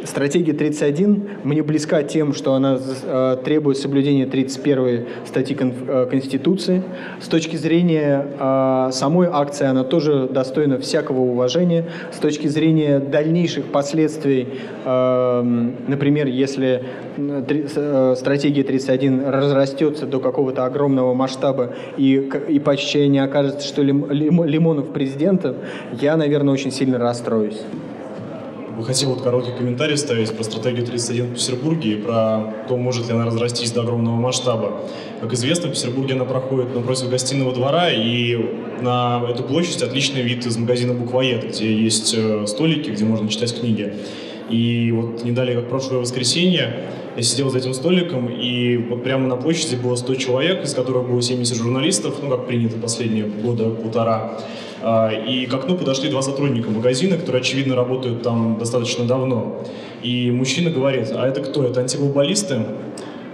Стратегия 31 мне близка тем, что она э, требует соблюдения 31 статьи кон, э, Конституции. С точки зрения э, самой акции она тоже достойна всякого уважения. С точки зрения дальнейших последствий, э, например, если э, стратегия 31 разрастется до какого-то огромного масштаба и, и почти не окажется, что Лим, Лимонов президентом, я, наверное, очень сильно расстроюсь бы хотел вот короткий комментарий ставить про стратегию 31 в Петербурге и про то, может ли она разрастись до огромного масштаба. Как известно, в Петербурге она проходит напротив гостиного двора, и на эту площадь отличный вид из магазина «Буквоед», где есть э, столики, где можно читать книги. И вот не далее, как прошлое воскресенье, я сидел за этим столиком, и вот прямо на площади было 100 человек, из которых было 70 журналистов, ну, как принято последние года полтора. А, и к окну подошли два сотрудника магазина, которые, очевидно, работают там достаточно давно. И мужчина говорит, а это кто? Это антиглобалисты?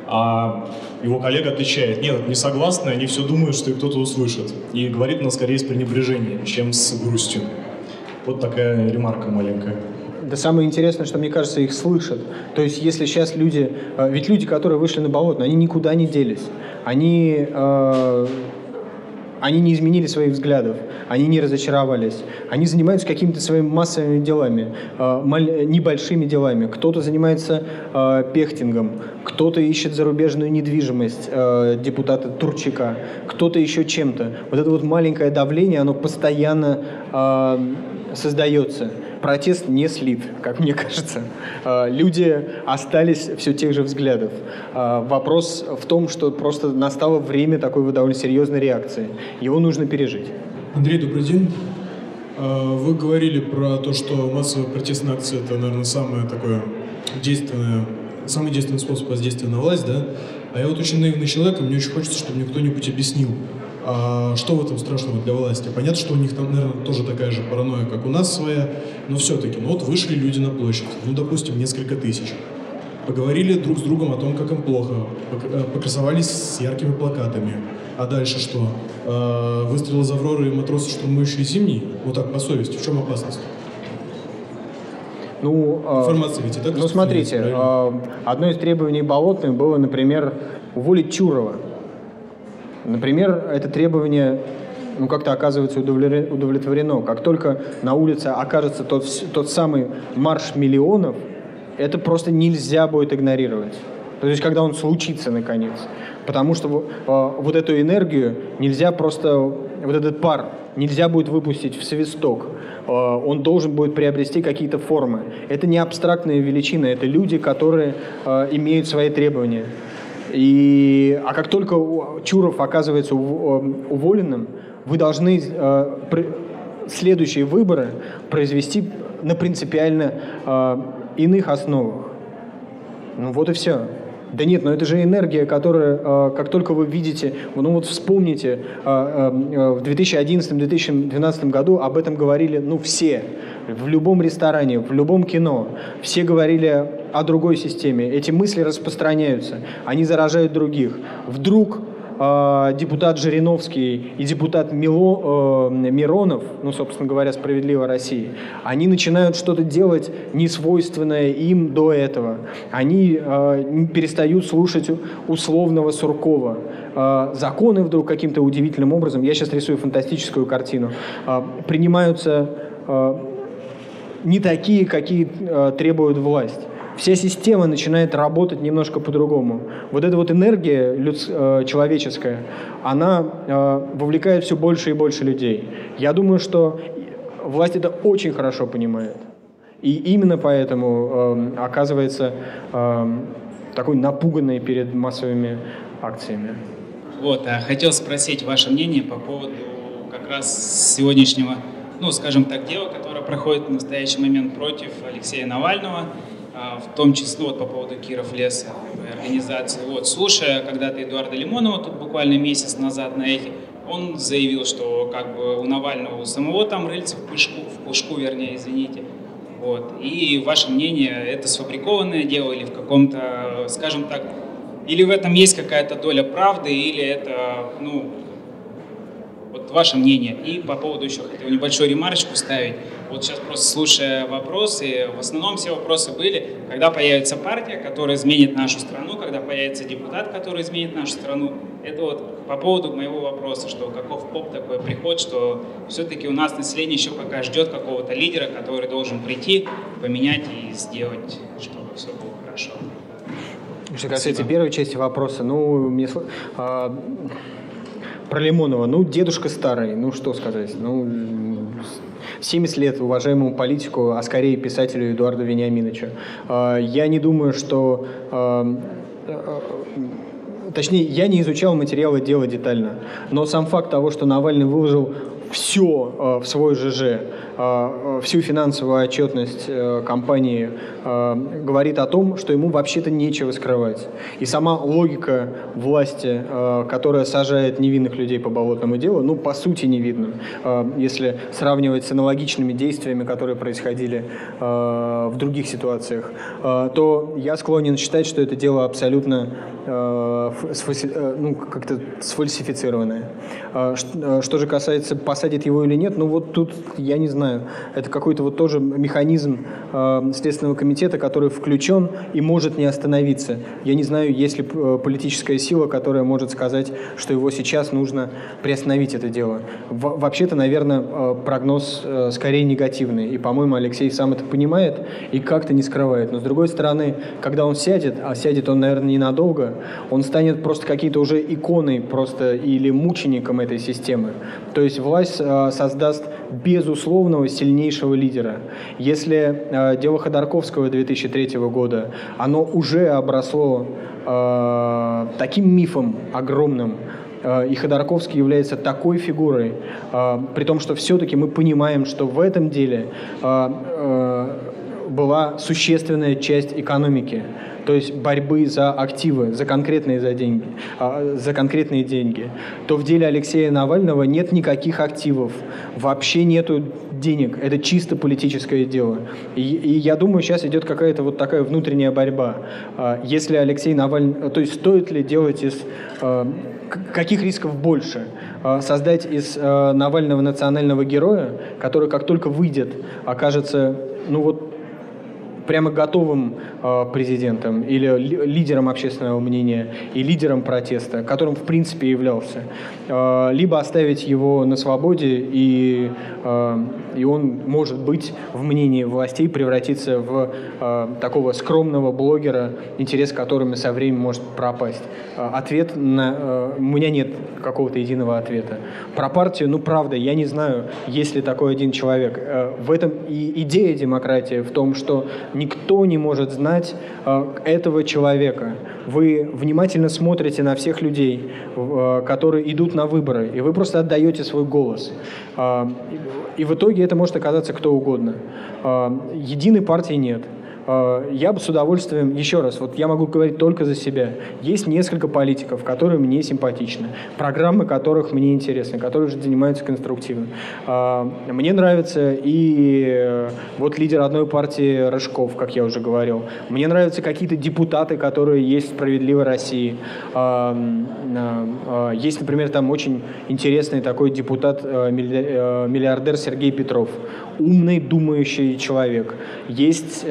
А его коллега отвечает, нет, не согласны, они все думают, что их кто-то услышит. И говорит она скорее с пренебрежением, чем с грустью. Вот такая ремарка маленькая. Да самое интересное, что мне кажется, их слышат. То есть, если сейчас люди, э, ведь люди, которые вышли на болото, они никуда не делись. Они э, они не изменили своих взглядов, они не разочаровались. Они занимаются какими-то своими массовыми делами, э, небольшими делами. Кто-то занимается э, пехтингом, кто-то ищет зарубежную недвижимость, э, депутата Турчика, кто-то еще чем-то. Вот это вот маленькое давление, оно постоянно создается. Протест не слит, как мне кажется. Э, люди остались все тех же взглядов. Э, вопрос в том, что просто настало время такой довольно серьезной реакции. Его нужно пережить. Андрей, добрый день. Вы говорили про то, что массовая протестная акция – это, наверное, самое такое действенное, самый действенный способ воздействия на власть, да? А я вот очень наивный человек, и мне очень хочется, чтобы мне кто-нибудь объяснил, а что в этом страшного для власти? Понятно, что у них там, наверное, тоже такая же паранойя, как у нас своя, но все-таки, ну вот вышли люди на площадь, ну, допустим, несколько тысяч, поговорили друг с другом о том, как им плохо, э, покрасовались с яркими плакатами. А дальше что? Э, выстрел из Авроры и матросы, штурмующие зимний? Вот так, по совести, в чем опасность? Ну, а, Информация ведь и так Ну, смотрите, правильно? одно из требований Болотных было, например, уволить Чурова. Например, это требование ну, как-то оказывается удовлетворено. Как только на улице окажется тот, тот самый марш миллионов, это просто нельзя будет игнорировать. То есть, когда он случится, наконец. Потому что э, вот эту энергию нельзя просто, вот этот пар нельзя будет выпустить в свисток. Э, он должен будет приобрести какие-то формы. Это не абстрактные величины, это люди, которые э, имеют свои требования. И, а как только Чуров оказывается уволенным, вы должны э, следующие выборы произвести на принципиально э, иных основах. Ну вот и все. Да нет, но это же энергия, которая, э, как только вы видите, ну вот вспомните, э, э, в 2011-2012 году об этом говорили, ну все, в любом ресторане, в любом кино, все говорили о другой системе. Эти мысли распространяются, они заражают других. Вдруг э, депутат Жириновский и депутат Мило, э, Миронов, ну, собственно говоря, «Справедливо России», они начинают что-то делать несвойственное им до этого. Они э, перестают слушать условного Суркова. Э, законы вдруг каким-то удивительным образом, я сейчас рисую фантастическую картину, э, принимаются э, не такие, какие э, требует власть вся система начинает работать немножко по-другому. Вот эта вот энергия людс, э, человеческая, она э, вовлекает все больше и больше людей. Я думаю, что власть это очень хорошо понимает. И именно поэтому э, оказывается э, такой напуганной перед массовыми акциями. Вот, а хотел спросить ваше мнение по поводу как раз сегодняшнего, ну, скажем так, дела, которое проходит в настоящий момент против Алексея Навального. А, в том числе вот по поводу Киров леса организации. Вот, слушая когда-то Эдуарда Лимонова тут буквально месяц назад на эхе, он заявил, что как бы у Навального у самого там рыльца в пушку, в пушку, вернее, извините. Вот. И ваше мнение, это сфабрикованное дело или в каком-то, скажем так, или в этом есть какая-то доля правды, или это, ну, вот ваше мнение. И по поводу еще хотел небольшую ремарочку ставить. Вот сейчас просто слушая вопросы, в основном все вопросы были, когда появится партия, которая изменит нашу страну, когда появится депутат, который изменит нашу страну. Это вот по поводу моего вопроса, что каков поп такой приход, что все-таки у нас население еще пока ждет какого-то лидера, который должен прийти, поменять и сделать, чтобы все было хорошо. Что касается первой части вопроса, ну, мне, а, про Лимонова, ну, дедушка старый, ну, что сказать, ну, 70 лет уважаемому политику, а скорее писателю Эдуарду Вениаминовичу. А, я не думаю, что а, а, точнее, я не изучал материалы дела детально, но сам факт того, что Навальный выложил все в свой ЖЖ, всю финансовую отчетность э, компании э, говорит о том, что ему вообще-то нечего скрывать. И сама логика власти, которая сажает невинных людей по болотному делу, ну, по сути, не видно, если сравнивать с аналогичными действиями, которые происходили в других ситуациях, то я склонен считать, что это дело абсолютно ну, как-то сфальсифицированное. Что же касается, посадит его или нет, ну вот тут я не знаю, знаю. Это какой-то вот тоже механизм э, Следственного комитета, который включен и может не остановиться. Я не знаю, есть ли э, политическая сила, которая может сказать, что его сейчас нужно приостановить это дело. В, вообще-то, наверное, э, прогноз э, скорее негативный. И, по-моему, Алексей сам это понимает и как-то не скрывает. Но, с другой стороны, когда он сядет, а сядет он, наверное, ненадолго, он станет просто какие-то уже иконой просто или мучеником этой системы. То есть власть власть э, безусловного сильнейшего лидера. Если э, дело Ходорковского 2003 года, оно уже обросло э, таким мифом огромным, э, и Ходорковский является такой фигурой, э, при том, что все-таки мы понимаем, что в этом деле была существенная часть экономики то есть борьбы за активы, за конкретные, за деньги, за конкретные деньги, то в деле Алексея Навального нет никаких активов, вообще нету денег, это чисто политическое дело. И, и я думаю, сейчас идет какая-то вот такая внутренняя борьба. А, если Алексей Навальный, то есть стоит ли делать из а, каких рисков больше? Создать из Навального национального героя, который как только выйдет, окажется, ну вот прямо готовым э, президентом или лидером общественного мнения и лидером протеста, которым в принципе являлся, э, либо оставить его на свободе и, э, и он может быть в мнении властей превратиться в такого скромного блогера, интерес которыми со временем может пропасть. Ответ на... У меня нет какого-то единого ответа. Про партию, ну правда, я не знаю, есть ли такой один человек. В этом и идея демократии в том, что никто не может знать э, этого человека. Вы внимательно смотрите на всех людей, э, которые идут на выборы, и вы просто отдаете свой голос. Э, и в итоге это может оказаться кто угодно. Единой партии нет. Э, я бы с удовольствием, еще раз, вот я могу говорить только за себя. Есть несколько политиков, которые мне симпатичны, программы которых мне интересны, которые же занимаются конструктивно. Э, мне нравится и э, вот лидер одной партии Рыжков, как я уже говорил. Мне нравятся какие-то депутаты, которые есть в «Справедливой России». Есть, например, там очень интересный такой депутат-миллиардер Сергей Петров. Умный, думающий человек. Есть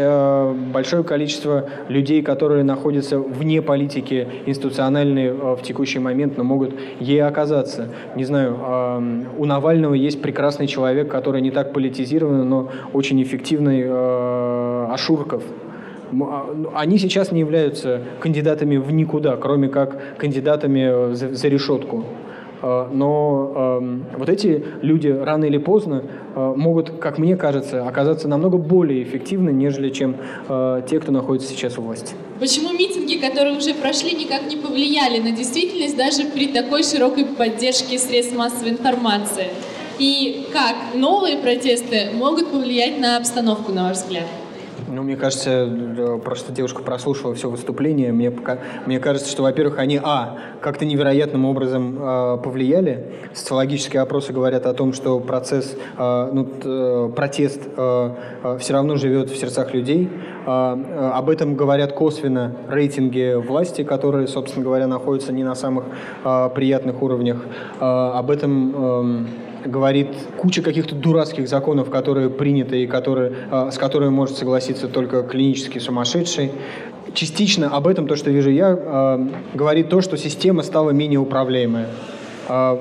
большое количество людей, которые находятся вне политики институциональной э, в текущий момент, но могут ей оказаться. Не знаю, у Навального есть прекрасный человек, который не так политизирован, но очень эффективный э, Ашурков. А, ну, они сейчас не являются кандидатами в никуда, кроме как кандидатами за, за решетку. Э, но эм, вот эти люди рано или поздно э, могут, как мне кажется, оказаться намного более эффективны, нежели чем э, те, кто находится сейчас у власти. Почему митинги, которые уже прошли, никак не повлияли на действительность даже при такой широкой поддержке средств массовой информации? И как новые протесты могут повлиять на обстановку, на ваш взгляд? Ну, мне кажется, просто девушка прослушала все выступление. Мне, мне кажется, что, во-первых, они, а, как-то невероятным образом э, повлияли. Социологические опросы говорят о том, что процесс, э, ну, э, протест э, э, все равно живет в сердцах людей. Э, э, об этом говорят косвенно рейтинги власти, которые, собственно говоря, находятся не на самых э, приятных уровнях. Э, об этом... Э, говорит куча каких-то дурацких законов, которые приняты и которые, а, с которыми может согласиться только клинически сумасшедший. Частично об этом, то, что вижу я, а, говорит то, что система стала менее управляемая. А,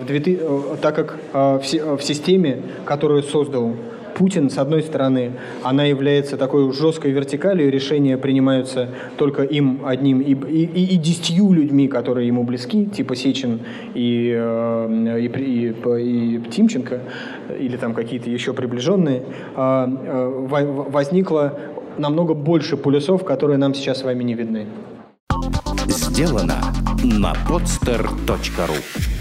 так как в системе, которую создал Путин, с одной стороны, она является такой жесткой вертикалью, решения принимаются только им одним и, и, и десятью людьми, которые ему близки, типа Сечин и, э, и, и, и Тимченко, или там какие-то еще приближенные, а, э, возникло намного больше полюсов, которые нам сейчас с вами не видны. Сделано на podster.ru